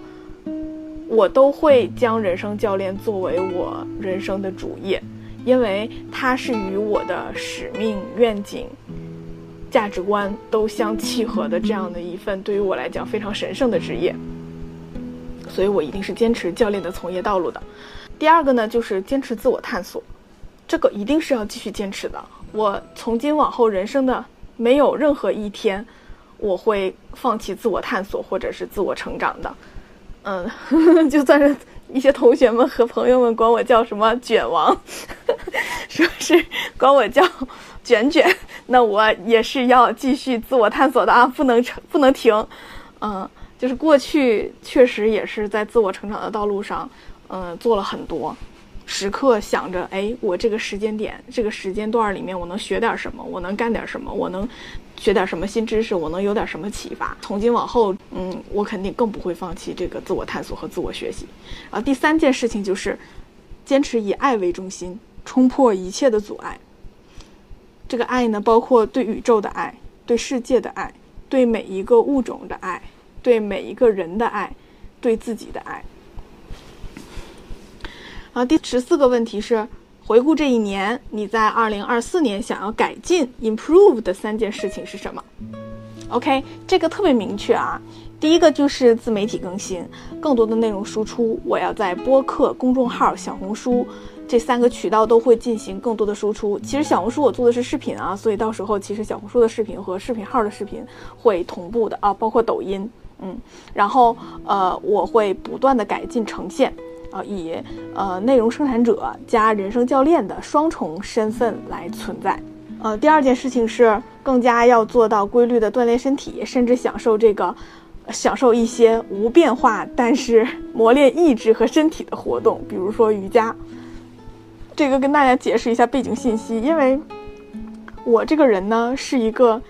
我都会将人生教练作为我人生的主业，因为它是与我的使命、愿景、价值观都相契合的这样的一份对于我来讲非常神圣的职业，所以我一定是坚持教练的从业道路的。第二个呢，就是坚持自我探索，这个一定是要继续坚持的。我从今往后人生的没有任何一天，我会放弃自我探索或者是自我成长的。嗯，(laughs) 就算是一些同学们和朋友们管我叫什么“卷王”，(laughs) 说是管我叫“卷卷”，那我也是要继续自我探索的啊，不能成，不能停。嗯，就是过去确实也是在自我成长的道路上，嗯，做了很多，时刻想着，哎，我这个时间点、这个时间段里面，我能学点什么？我能干点什么？我能。学点什么新知识，我能有点什么启发？从今往后，嗯，我肯定更不会放弃这个自我探索和自我学习。啊第三件事情就是，坚持以爱为中心，冲破一切的阻碍。这个爱呢，包括对宇宙的爱，对世界的爱，对每一个物种的爱，对每一个人的爱，对自己的爱。啊第十四个问题是。回顾这一年，你在二零二四年想要改进、improve 的三件事情是什么？OK，这个特别明确啊。第一个就是自媒体更新，更多的内容输出。我要在播客、公众号、小红书这三个渠道都会进行更多的输出。其实小红书我做的是视频啊，所以到时候其实小红书的视频和视频号的视频会同步的啊，包括抖音，嗯，然后呃，我会不断的改进呈现。啊，以呃内容生产者加人生教练的双重身份来存在。呃，第二件事情是更加要做到规律的锻炼身体，甚至享受这个，享受一些无变化但是磨练意志和身体的活动，比如说瑜伽。这个跟大家解释一下背景信息，因为我这个人呢是一个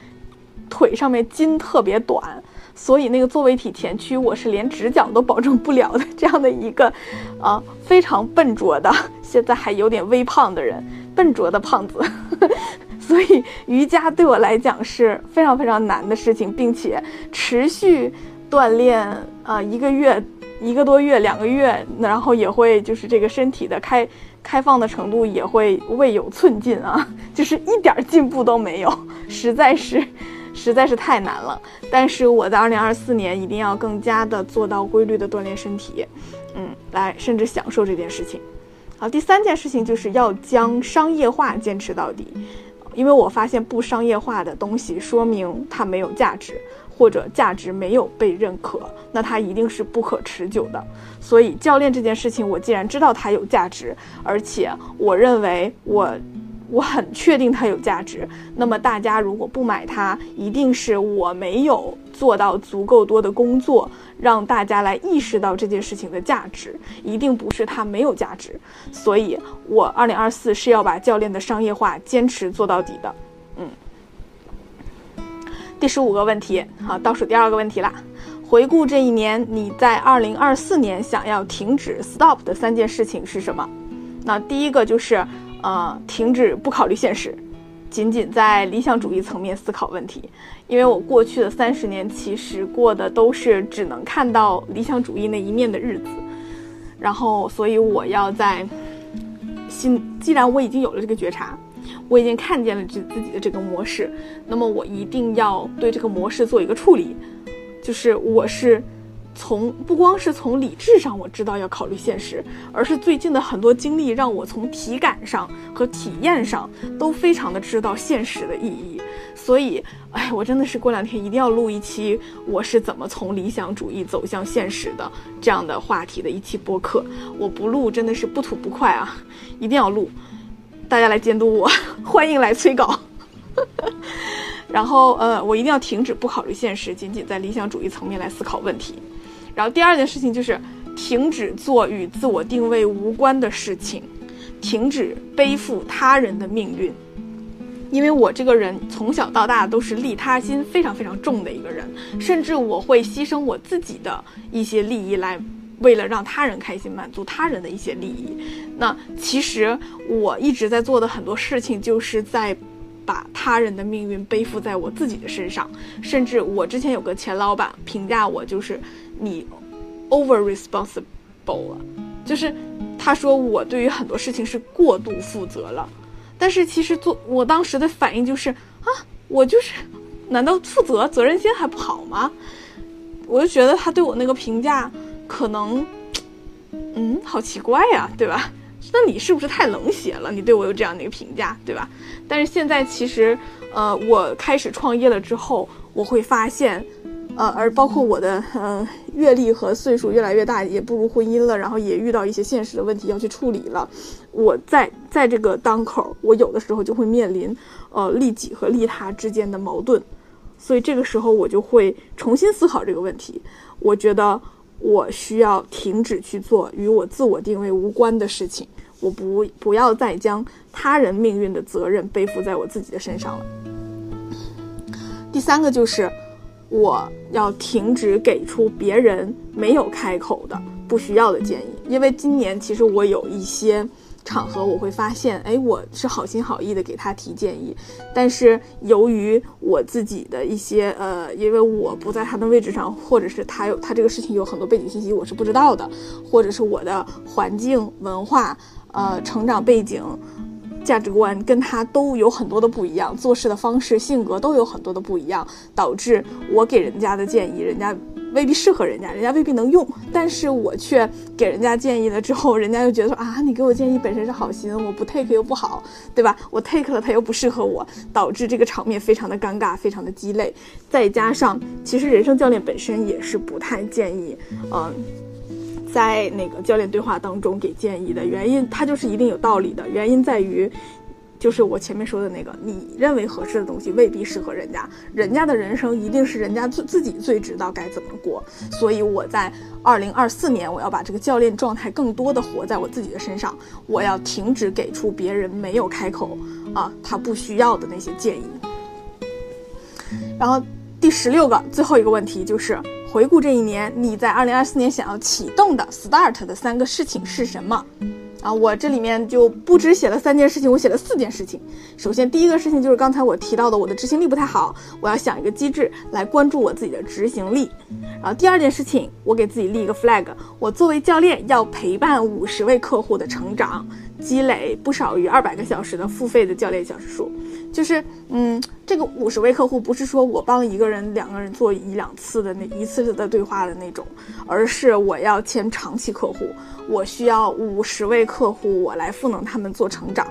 腿上面筋特别短。所以那个坐位体前屈，我是连直角都保证不了的，这样的一个，啊，非常笨拙的，现在还有点微胖的人，笨拙的胖子。(laughs) 所以瑜伽对我来讲是非常非常难的事情，并且持续锻炼啊，一个月、一个多月、两个月，然后也会就是这个身体的开开放的程度也会未有寸进啊，就是一点进步都没有，实在是。实在是太难了。但是我在二零二四年一定要更加的做到规律的锻炼身体，嗯，来甚至享受这件事情。好，第三件事情就是要将商业化坚持到底，因为我发现不商业化的东西，说明它没有价值，或者价值没有被认可，那它一定是不可持久的。所以教练这件事情，我既然知道它有价值，而且我认为我。我很确定它有价值，那么大家如果不买它，一定是我没有做到足够多的工作，让大家来意识到这件事情的价值，一定不是它没有价值。所以，我二零二四是要把教练的商业化坚持做到底的。嗯，第十五个问题，好，倒数第二个问题啦。回顾这一年，你在二零二四年想要停止 stop 的三件事情是什么？那第一个就是。呃，停止不考虑现实，仅仅在理想主义层面思考问题。因为我过去的三十年其实过的都是只能看到理想主义那一面的日子，然后，所以我要在心，既然我已经有了这个觉察，我已经看见了自自己的这个模式，那么我一定要对这个模式做一个处理，就是我是。从不光是从理智上我知道要考虑现实，而是最近的很多经历让我从体感上和体验上都非常的知道现实的意义。所以，哎，我真的是过两天一定要录一期我是怎么从理想主义走向现实的这样的话题的一期播客。我不录真的是不吐不快啊，一定要录，大家来监督我，(laughs) 欢迎来催稿。(laughs) 然后，呃，我一定要停止不考虑现实，仅仅在理想主义层面来思考问题。然后第二件事情就是停止做与自我定位无关的事情，停止背负他人的命运。因为我这个人从小到大都是利他心非常非常重的一个人，甚至我会牺牲我自己的一些利益来为了让他人开心，满足他人的一些利益。那其实我一直在做的很多事情，就是在把他人的命运背负在我自己的身上。甚至我之前有个前老板评价我就是。你 over responsible 了，就是他说我对于很多事情是过度负责了，但是其实做我当时的反应就是啊，我就是，难道负责责任心还不好吗？我就觉得他对我那个评价可能，嗯，好奇怪呀，对吧？那你是不是太冷血了？你对我有这样的一个评价，对吧？但是现在其实，呃，我开始创业了之后，我会发现。呃，而包括我的呃阅历和岁数越来越大，也步入婚姻了，然后也遇到一些现实的问题要去处理了。我在在这个当口，我有的时候就会面临呃利己和利他之间的矛盾，所以这个时候我就会重新思考这个问题。我觉得我需要停止去做与我自我定位无关的事情，我不不要再将他人命运的责任背负在我自己的身上了。第三个就是。我要停止给出别人没有开口的不需要的建议，因为今年其实我有一些场合，我会发现，哎，我是好心好意的给他提建议，但是由于我自己的一些呃，因为我不在他的位置上，或者是他有他这个事情有很多背景信息我是不知道的，或者是我的环境文化呃成长背景。价值观跟他都有很多的不一样，做事的方式、性格都有很多的不一样，导致我给人家的建议，人家未必适合人家，人家未必能用。但是我却给人家建议了之后，人家又觉得说啊，你给我建议本身是好心，我不 take 又不好，对吧？(laughs) 我 take 了他又不适合我，导致这个场面非常的尴尬，非常的鸡肋。再加上，其实人生教练本身也是不太建议，嗯。在那个教练对话当中给建议的原因，它就是一定有道理的。原因在于，就是我前面说的那个，你认为合适的东西未必适合人家，人家的人生一定是人家自自己最知道该怎么过。所以我在二零二四年，我要把这个教练状态更多的活在我自己的身上，我要停止给出别人没有开口啊他不需要的那些建议。然后第十六个最后一个问题就是。回顾这一年，你在二零二四年想要启动的 start 的三个事情是什么？啊，我这里面就不只写了三件事情，我写了四件事情。首先，第一个事情就是刚才我提到的，我的执行力不太好，我要想一个机制来关注我自己的执行力。然后第二件事情，我给自己立一个 flag，我作为教练要陪伴五十位客户的成长。积累不少于二百个小时的付费的教练小时数。就是，嗯，这个五十位客户不是说我帮一个人、两个人做一两次的那一次的对话的那种，而是我要签长期客户，我需要五十位客户，我来赋能他们做成长。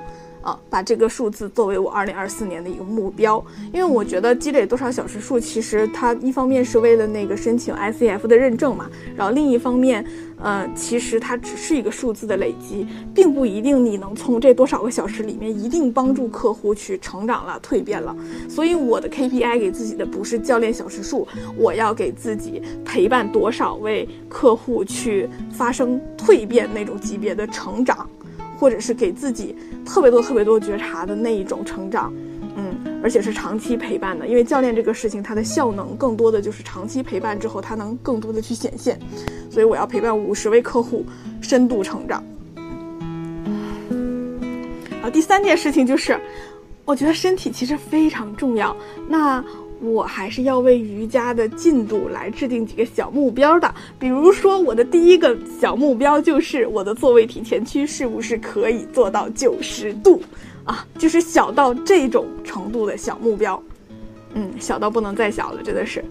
把这个数字作为我二零二四年的一个目标，因为我觉得积累多少小时数，其实它一方面是为了那个申请 ICF 的认证嘛，然后另一方面，呃，其实它只是一个数字的累积，并不一定你能从这多少个小时里面一定帮助客户去成长了、蜕变了。所以我的 KPI 给自己的不是教练小时数，我要给自己陪伴多少位客户去发生蜕变那种级别的成长。或者是给自己特别多、特别多觉察的那一种成长，嗯，而且是长期陪伴的，因为教练这个事情，它的效能更多的就是长期陪伴之后，它能更多的去显现，所以我要陪伴五十位客户深度成长。啊，第三件事情就是，我觉得身体其实非常重要。那。我还是要为瑜伽的进度来制定几个小目标的，比如说我的第一个小目标就是我的坐位体前屈是不是可以做到九十度啊？就是小到这种程度的小目标，嗯，小到不能再小了，真的是。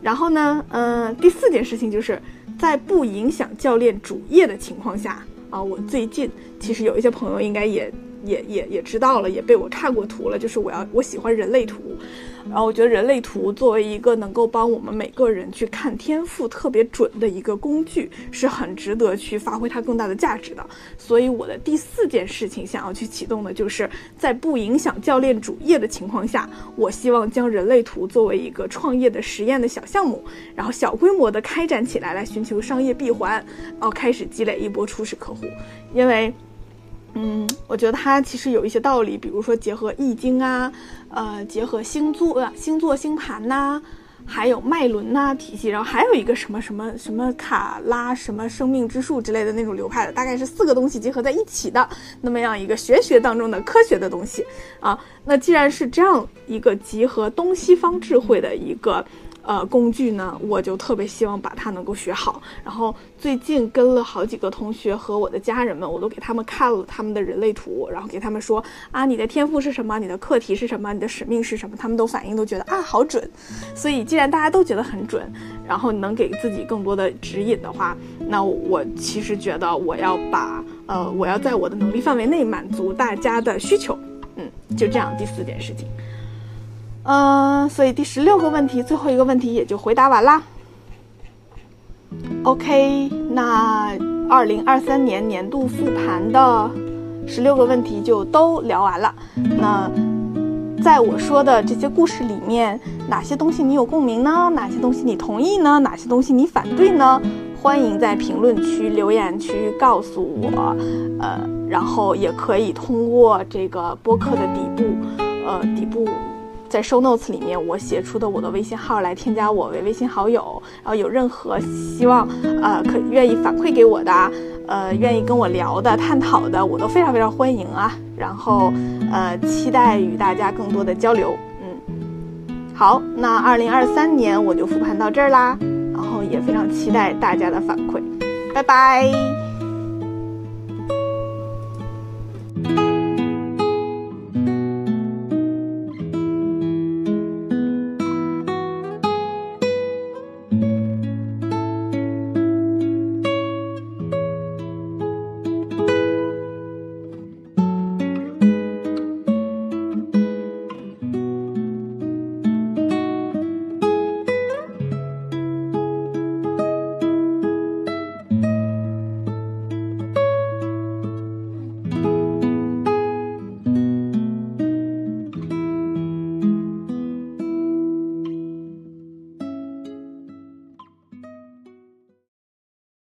然后呢，嗯，第四件事情就是在不影响教练主业的情况下啊，我最近其实有一些朋友应该也。也也也知道了，也被我看过图了。就是我要我喜欢人类图，然后我觉得人类图作为一个能够帮我们每个人去看天赋特别准的一个工具，是很值得去发挥它更大的价值的。所以我的第四件事情想要去启动的，就是在不影响教练主业的情况下，我希望将人类图作为一个创业的实验的小项目，然后小规模的开展起来，来寻求商业闭环，然后开始积累一波初始客户，因为。嗯，我觉得它其实有一些道理，比如说结合易经啊，呃，结合星座、星座星盘呐，还有脉轮呐体系，然后还有一个什么什么什么卡拉什么生命之树之类的那种流派的，大概是四个东西结合在一起的那么样一个玄学当中的科学的东西啊。那既然是这样一个集合东西方智慧的一个。呃，工具呢，我就特别希望把它能够学好。然后最近跟了好几个同学和我的家人们，我都给他们看了他们的人类图，然后给他们说啊，你的天赋是什么？你的课题是什么？你的使命是什么？他们都反应都觉得啊，好准。所以既然大家都觉得很准，然后能给自己更多的指引的话，那我其实觉得我要把呃，我要在我的能力范围内满足大家的需求。嗯，就这样。第四件事情。嗯，所以第十六个问题，最后一个问题也就回答完啦。OK，那二零二三年年度复盘的十六个问题就都聊完了。那在我说的这些故事里面，哪些东西你有共鸣呢？哪些东西你同意呢？哪些东西你反对呢？欢迎在评论区留言区告诉我。呃，然后也可以通过这个播客的底部，呃，底部。在 show notes 里面，我写出的我的微信号来添加我为微信好友，然后有任何希望，呃，可愿意反馈给我的，呃，愿意跟我聊的、探讨的，我都非常非常欢迎啊。然后，呃，期待与大家更多的交流。嗯，好，那二零二三年我就复盘到这儿啦，然后也非常期待大家的反馈，拜拜。